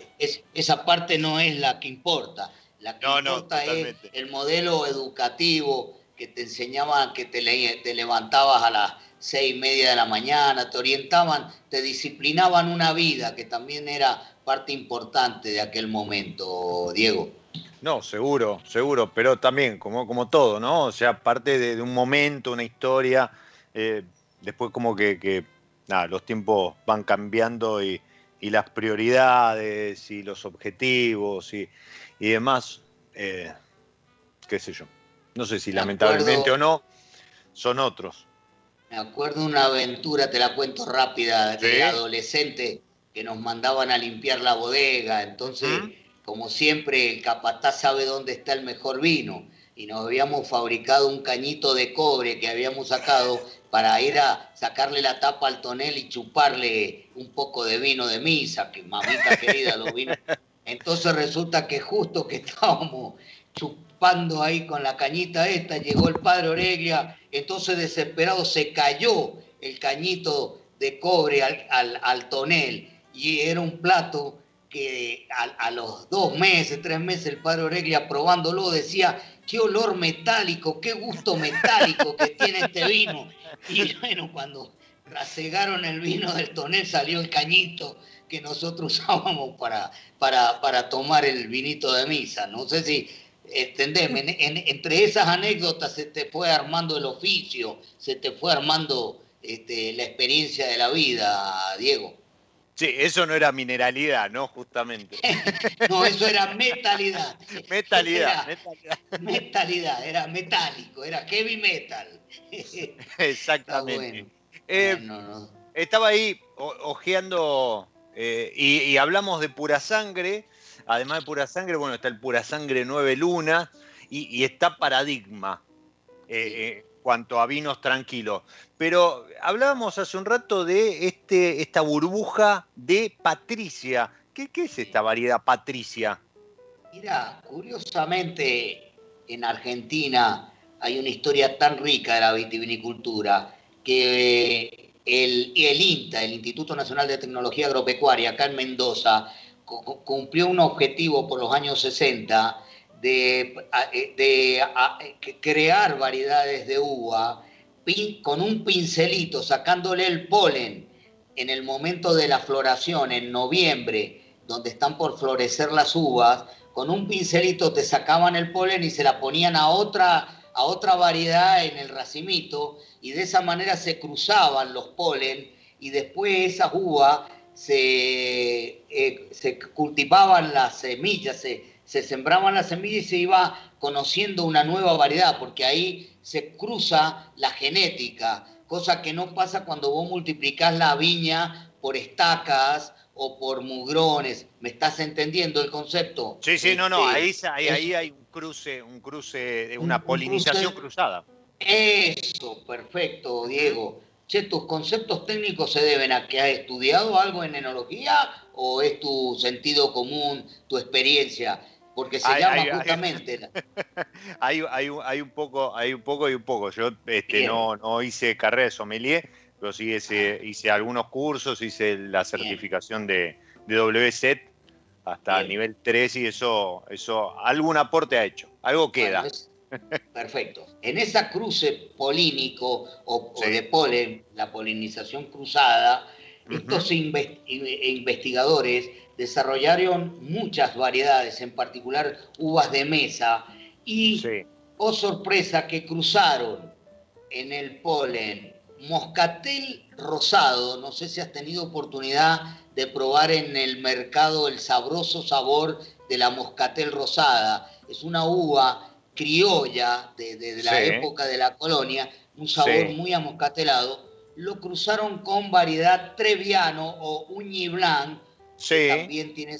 esa parte no es la que importa. La que importa es el modelo educativo que te enseñaban, que te, te levantabas a las seis y media de la mañana, te orientaban, te disciplinaban una vida, que también era parte importante de aquel momento, Diego. No, seguro, seguro, pero también, como, como todo, ¿no? O sea, parte de, un momento, una historia, eh, después como que, nada, los tiempos van cambiando y, las prioridades y los objetivos y, demás, eh, qué sé yo. No sé si lamentablemente o no, son otros. Me acuerdo una aventura, te la cuento rápida, de adolescente, que nos mandaban a limpiar la bodega, entonces... ¿Mm? como siempre, el capataz sabe dónde está el mejor vino y nos habíamos fabricado un cañito de cobre que habíamos sacado para ir a sacarle la tapa al tonel y chuparle un poco de vino de misa, que mamita querida lo vino. Entonces resulta que justo que estábamos chupando ahí con la cañita esta, llegó el padre Oreglia, entonces desesperado se cayó el cañito de cobre al, al tonel y era un plato que a, los dos meses, tres meses, el padre Oreglia probándolo decía, qué olor metálico, qué gusto metálico que tiene este vino. Y bueno, cuando rasegaron el vino del tonel salió el cañito que nosotros usábamos para, para, para tomar el vinito de misa. No sé si entendeme, entre esas anécdotas se te fue armando el oficio, se te fue armando este, la experiencia de la vida, Diego. Sí, eso no era mineralidad, ¿no? Justamente. no, eso era metalidad. metalidad, metalidad. era metálico, era heavy metal. Exactamente. Eh, estaba ahí ojeando eh, y, hablamos de pura sangre. Además de pura sangre, bueno, está el pura sangre nueve luna y, está paradigma. Eh, cuanto a vinos tranquilos. Pero hablábamos hace un rato de este, esta burbuja de Patricia. ¿Qué, es esta variedad Patricia? Mira, curiosamente en Argentina hay una historia tan rica de la vitivinicultura que el, el INTA, el Instituto Nacional de Tecnología Agropecuaria, acá en Mendoza, cumplió un objetivo por los años 60 de, de crear variedades de uva con un pincelito, sacándole el polen en el momento de la floración, en noviembre, donde están por florecer las uvas, con un pincelito te sacaban el polen y se la ponían a otra, a otra variedad en el racimito, y de esa manera se cruzaban los polen, y después esas uvas se, eh, se cultivaban las semillas, se, se sembraban las semillas y se iba conociendo una nueva variedad, porque ahí se cruza la genética, cosa que no pasa cuando vos multiplicás la viña por estacas o por mugrones. ¿Me estás entendiendo el concepto? Sí, sí, no, no, este, ahí, ahí, hay un cruce, un cruce, una polinización cruzada. Eso, perfecto, Diego. Che, ¿tus conceptos técnicos se deben a que has estudiado algo en enología o es tu sentido común, tu experiencia? Porque se llama justamente. hay, un poco, hay un poco y un poco. Yo este, no, no hice carrera de sommelier, pero sí hice, hice algunos cursos, hice la certificación de, de WZ hasta Bien. nivel 3 y eso, eso algún aporte ha hecho, algo queda. Bueno, es- perfecto. En esa cruce polínico o, de polen, la polinización cruzada, estos inves- in- investigadores desarrollaron muchas variedades, en particular uvas de mesa, y, Sí, oh sorpresa, que cruzaron en el polen moscatel rosado. No sé si has tenido oportunidad de probar en el mercado el sabroso sabor de la moscatel rosada. Es una uva criolla de, de- de la Sí. época de la colonia, un sabor Sí. muy amoscatelado. Lo cruzaron con variedad Treviano o Uñi Blanc, sí, también tiene.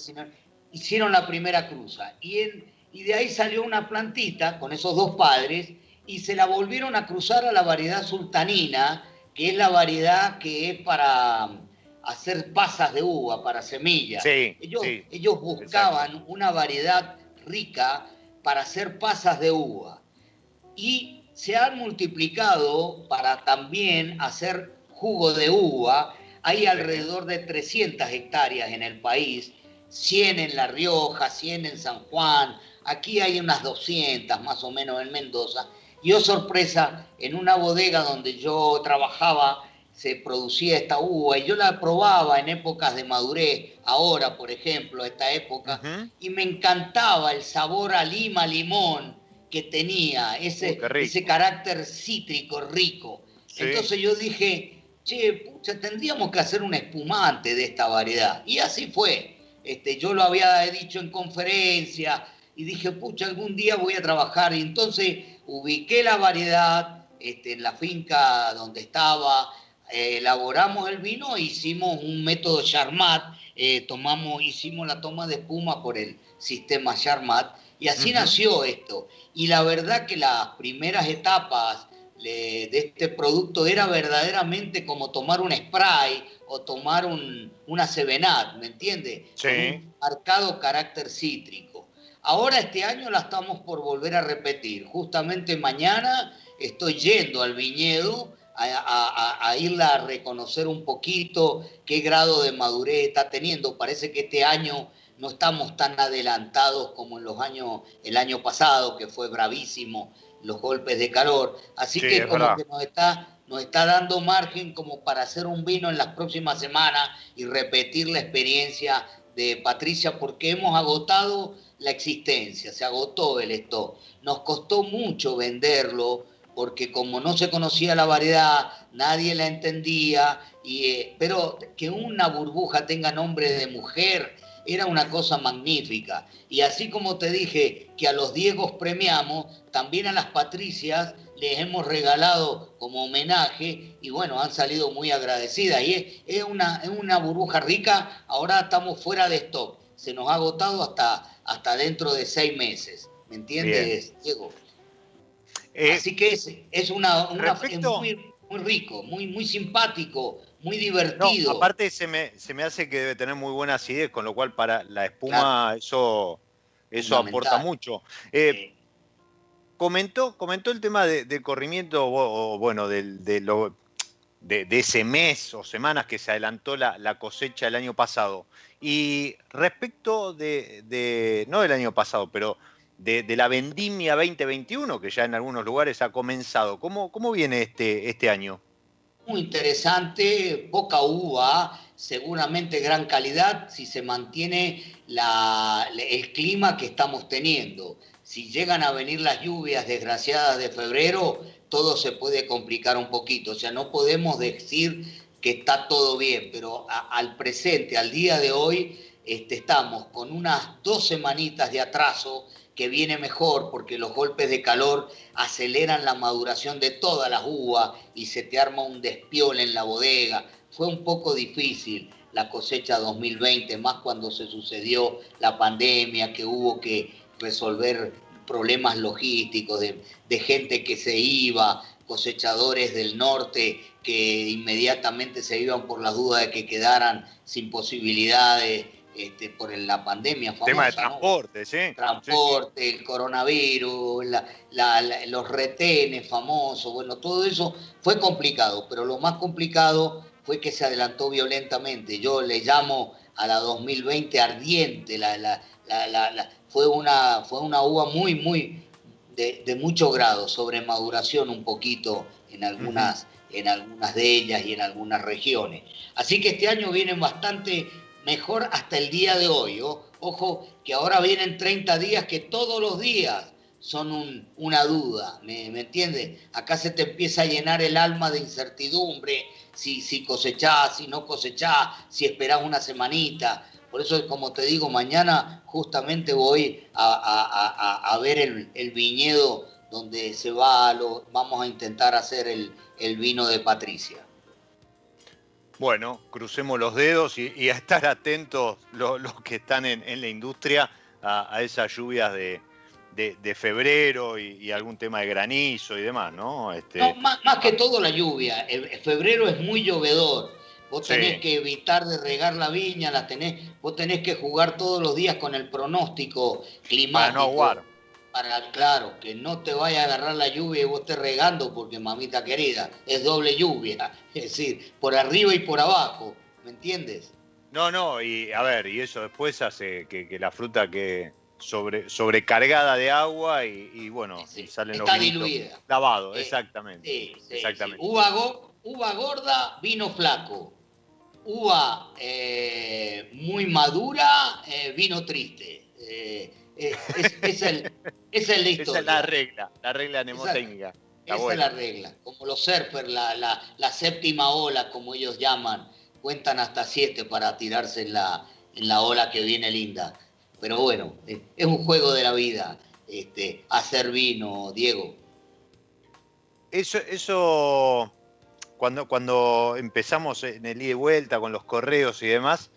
Hicieron la primera cruza y, en- y de ahí salió una plantita con esos dos padres y se la volvieron a cruzar a la variedad sultanina, que es la variedad que es para hacer pasas de uva, para semillas. sí, Ellos, sí. ellos buscaban una variedad rica para hacer pasas de uva. Y se han multiplicado para también hacer jugo de uva. Hay alrededor de 300 hectáreas en el país, 100 en La Rioja, 100 en San Juan. Aquí hay unas 200 más o menos en Mendoza. Y oh sorpresa, en una bodega donde yo trabajaba se producía esta uva y yo la probaba en épocas de madurez, ahora por ejemplo, esta época, y me encantaba el sabor a lima, limón que tenía, ese, rico. ese carácter cítrico rico. Sí. Entonces yo dije, che, pucha, tendríamos que hacer un espumante de esta variedad. Y así fue. Este, yo lo había dicho en conferencia y dije, pucha, algún día voy a trabajar. Y entonces ubiqué la variedad este, en la finca donde estaba, eh, elaboramos el vino e hicimos un método Charmat, eh, tomamos, hicimos la toma de espuma por el sistema Charmat y así nació esto. Y la verdad que las primeras etapas de este producto era verdaderamente como tomar un spray o tomar un, una Sevenat, ¿me entiendes? Sí. Con un marcado carácter cítrico. Ahora este año la estamos por volver a repetir. Justamente mañana estoy yendo al viñedo a, a- a- a irla a reconocer un poquito qué grado de madurez está teniendo. Parece que este año no estamos tan adelantados como en los años, el año pasado, que fue bravísimo los golpes de calor. Así Sí, que como verdad. que nos está, nos está dando margen como para hacer un vino en las próximas semanas y repetir la experiencia de Patricia porque hemos agotado la existencia, se agotó el stock. Nos costó mucho venderlo porque como no se conocía la variedad, nadie la entendía, y, eh, pero que una burbuja tenga nombre de mujer era una cosa magnífica. Y así como te dije que a los Diegos premiamos, también a las Patricias les hemos regalado como homenaje y bueno, han salido muy agradecidas. Y es, es una, es una burbuja rica, ahora estamos fuera de stock. Se nos ha agotado hasta, hasta dentro de seis meses. ¿Me entiendes, Diego? Eh, Así que es, es, una, una- es muy, muy rico, muy, muy simpático, muy no, divertido. aparte se me, se me hace que debe tener muy buena acidez, con lo cual para la espuma eso, eso aporta mucho. Eh, comentó, comentó el tema de, de corrimiento, o, o, bueno, del- de, lo- de- de ese mes o semanas que se adelantó la, la cosecha el año pasado. Y respecto de, de- no del año pasado, pero de, de la vendimia 2021, que ya en algunos lugares ha comenzado, ¿cómo, cómo viene este, este año? Muy interesante, poca uva, seguramente gran calidad si se mantiene el clima que estamos teniendo. Si llegan a venir las lluvias desgraciadas de febrero, todo se puede complicar un poquito. O sea, no podemos decir que está todo bien, pero al presente, al día de hoy, este, estamos con unas dos semanitas de atraso que viene mejor porque los golpes de calor aceleran la maduración de todas las uvas y se te arma un despiole en la bodega. Fue un poco difícil la cosecha 2020, más cuando se sucedió la pandemia, que hubo que resolver problemas logísticos de, de gente que se iba, cosechadores del norte que inmediatamente se iban por las dudas de que quedaran sin posibilidades este, por la pandemia famosa. tema de ¿no? transporte, ¿sí? transporte, el coronavirus, la- la- la- los retenes famosos, bueno, todo eso fue complicado, pero lo más complicado fue que se adelantó violentamente. Yo le llamo a la 2020 ardiente, la, fue, una, fue una uva muy, muy de, de, mucho grado, sobre maduración un poquito en algunas, en algunas de ellas y en algunas regiones. Así que este año viene bastante mejor hasta el día de hoy. Ojo que ahora vienen 30 días que todos los días son una duda, ¿me, ¿me entiendes? Acá se te empieza a llenar el alma de incertidumbre, si, si cosechás, si no cosechás, si esperás una semanita. Por eso, como te digo, mañana justamente voy a, ver el, viñedo donde se va, lo, vamos a intentar hacer el, vino de Patricia. Bueno, crucemos los dedos y, a estar atentos los, que están en, la industria a, esas lluvias de, febrero y, algún tema de granizo y demás, ¿no? Este... no más, que todo la lluvia. El, febrero es muy llovedor. Vos tenés que evitar de regar la viña, la tenés, vos tenés que jugar todos los días con el pronóstico climático. Para no aguar. Para, claro, que no te vaya a agarrar la lluvia y vos estés regando, porque mamita querida, es doble lluvia. Es decir, por arriba y por abajo, ¿me entiendes? No, no, y a ver, y eso después hace que, la fruta que sobre, sobrecargada de agua y, bueno, salen está diluida. Lavado, exactamente. Sí, exactamente. uva gorda, vino flaco uva eh, muy madura, eh, vino triste. Eh, es, el, esa es la historia. Esa es la regla, la regla mnemotécnica. Esa, es la regla. Como los surfers, la, la, séptima ola, como ellos llaman, cuentan hasta siete para tirarse en la, en la ola que viene linda. Pero bueno, es un juego de la vida, este, hacer vino, Diego. Eso, eso cuando, cuando empezamos en el ida y vuelta con los correos y demás,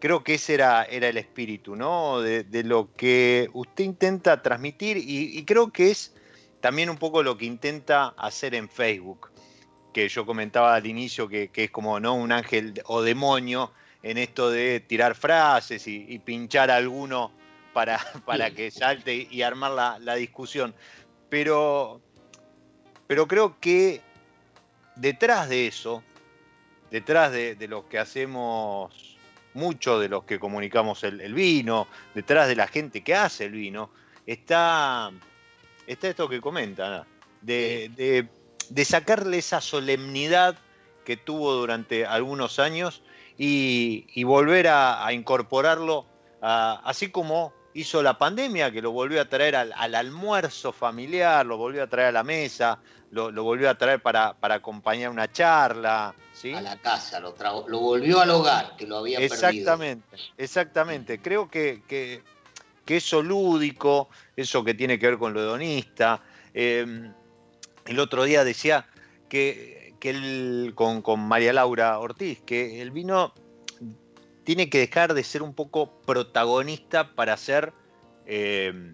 creo que ese era, era el espíritu, ¿no? De, lo que usted intenta transmitir y, creo que es también un poco lo que intenta hacer en Facebook, que yo comentaba al inicio que, es como ¿no? un ángel o demonio en esto de tirar frases y, pinchar a alguno para, para que salte y armar la, la discusión. Pero, pero creo que detrás de eso, detrás de, lo que hacemos, mucho de los que comunicamos el, vino, detrás de la gente que hace el vino, está, está esto que comenta, de, sacarle esa solemnidad que tuvo durante algunos años y, volver a, incorporarlo, así como hizo la pandemia, que lo volvió a traer al, almuerzo familiar, lo volvió a traer a la mesa, lo, volvió a traer para, para, acompañar una charla. ¿Sí? A la casa, lo, lo volvió al hogar, que lo había exactamente, perdido. Exactamente, creo que, que, eso lúdico, eso que tiene que ver con lo hedonista. Em, el otro día decía que, que él, con, con María Laura Ortiz, que el vino tiene que dejar de ser un poco protagonista para ser eh,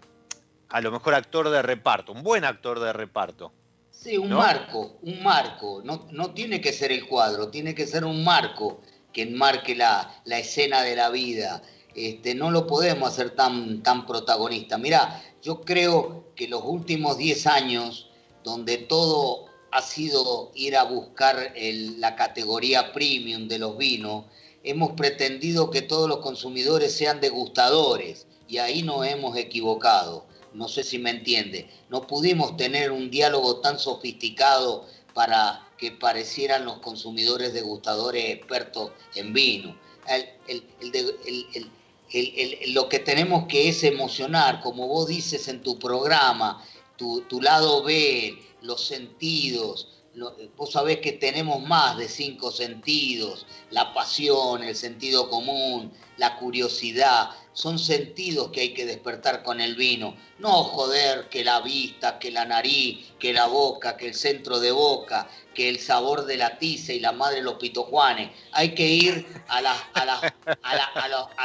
a lo mejor actor de reparto, un buen actor de reparto. Sí, un marco, un marco. No, no, tiene que ser el cuadro, tiene que ser un marco que enmarque la, la escena de la vida. Este, no lo podemos hacer tan, tan protagonista. Mirá, yo creo que los últimos 10 años, donde todo ha sido ir a buscar la categoría premium de los vinos, hemos pretendido que todos los consumidores sean degustadores y ahí nos hemos equivocado. No sé si me entiende. No pudimos tener un diálogo tan sofisticado para que parecieran los consumidores degustadores expertos en vino. lo que tenemos que es emocionar, como vos dices en tu programa, tu, tu lado B, los sentidos, vos sabés que tenemos más de cinco sentidos, la pasión, el sentido común, la curiosidad, son sentidos que hay que despertar con el vino. No joder que la vista, que la nariz, que la boca, que el centro de boca, que el sabor de la tiza y la madre de los pitojuanes. Hay que ir a las, a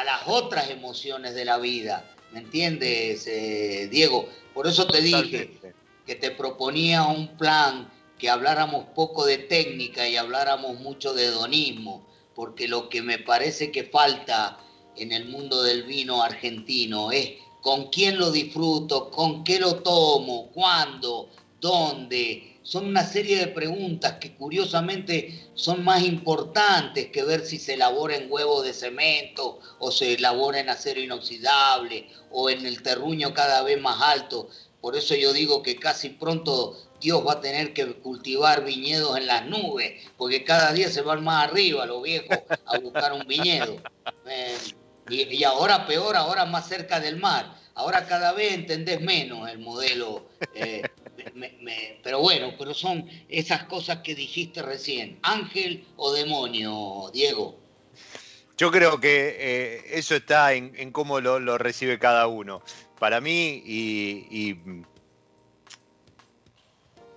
las, otras emociones de la vida. ¿Me entiendes, eh, Diego? Por eso te dije que te proponía un plan que habláramos poco de técnica y habláramos mucho de hedonismo, porque lo que me parece que falta en el mundo del vino argentino es con quién lo disfruto, con qué lo tomo, cuándo, dónde, son una serie de preguntas que curiosamente son más importantes que ver si se elabora en huevo de cemento o se elabora en acero inoxidable o en el terruño cada vez más alto. Por eso yo digo que casi pronto Dios va a tener que cultivar viñedos en las nubes, porque cada día se van más arriba los viejos a buscar un viñedo. Eh, y, ahora peor, ahora más cerca del mar. Ahora cada vez entendés menos el modelo. Eh, pero bueno, pero son esas cosas que dijiste recién. Ángel o demonio, Diego. Yo creo que eh, eso está en, cómo lo, recibe cada uno. Para mí, y,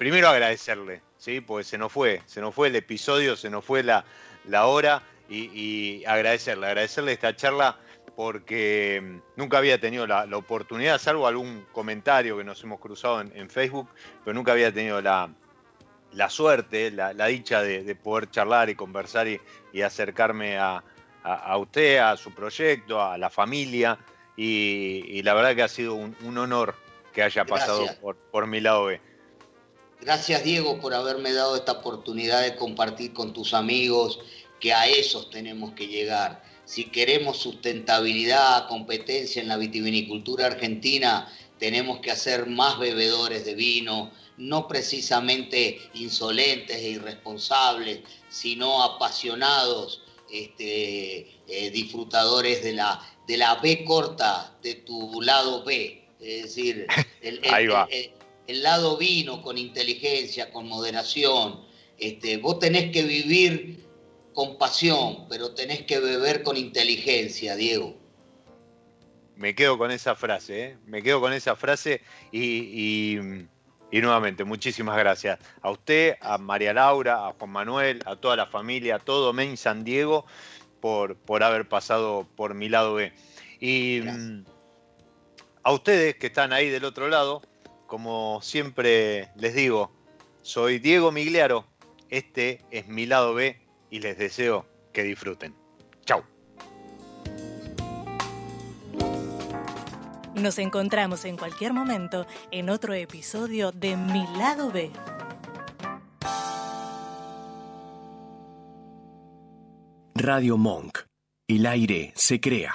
primero agradecerle, ¿sí? porque se nos fue, se nos fue el episodio, se nos fue la, la hora, y, agradecerle, agradecerle esta charla porque mm, nunca había tenido la, oportunidad, salvo algún comentario que nos hemos cruzado en, Facebook, pero nunca había tenido la, suerte, la, dicha de, poder charlar y conversar y, acercarme a, usted, a su proyecto, a la familia, y, la verdad que ha sido un, honor que haya pasado por, por mi lado B. Gracias Diego por haberme dado esta oportunidad de compartir con tus amigos, que a esos tenemos que llegar si queremos sustentabilidad, competencia en la vitivinicultura argentina, tenemos que hacer más bebedores de vino, no precisamente insolentes e irresponsables, sino apasionados, este, eh, disfrutadores de la, de la B corta de tu lado B. Es decir, el, el, lado vino con inteligencia, con moderación. Este, vos tenés que vivir con pasión, pero tenés que beber con inteligencia, Diego. Me quedo con esa frase, ¿eh? me quedo con esa frase y, nuevamente, muchísimas gracias a usted, a María Laura, a Juan Manuel, a toda la familia, a todo Main San Diego por, por haber pasado por mi lado B. Y mm, a ustedes que están ahí del otro lado, como siempre les digo, soy Diego Migliaro, este es mi lado B y les deseo que disfruten. Chao. Nos encontramos en cualquier momento en otro episodio de Mi lado B. Radio Monk. El aire se crea.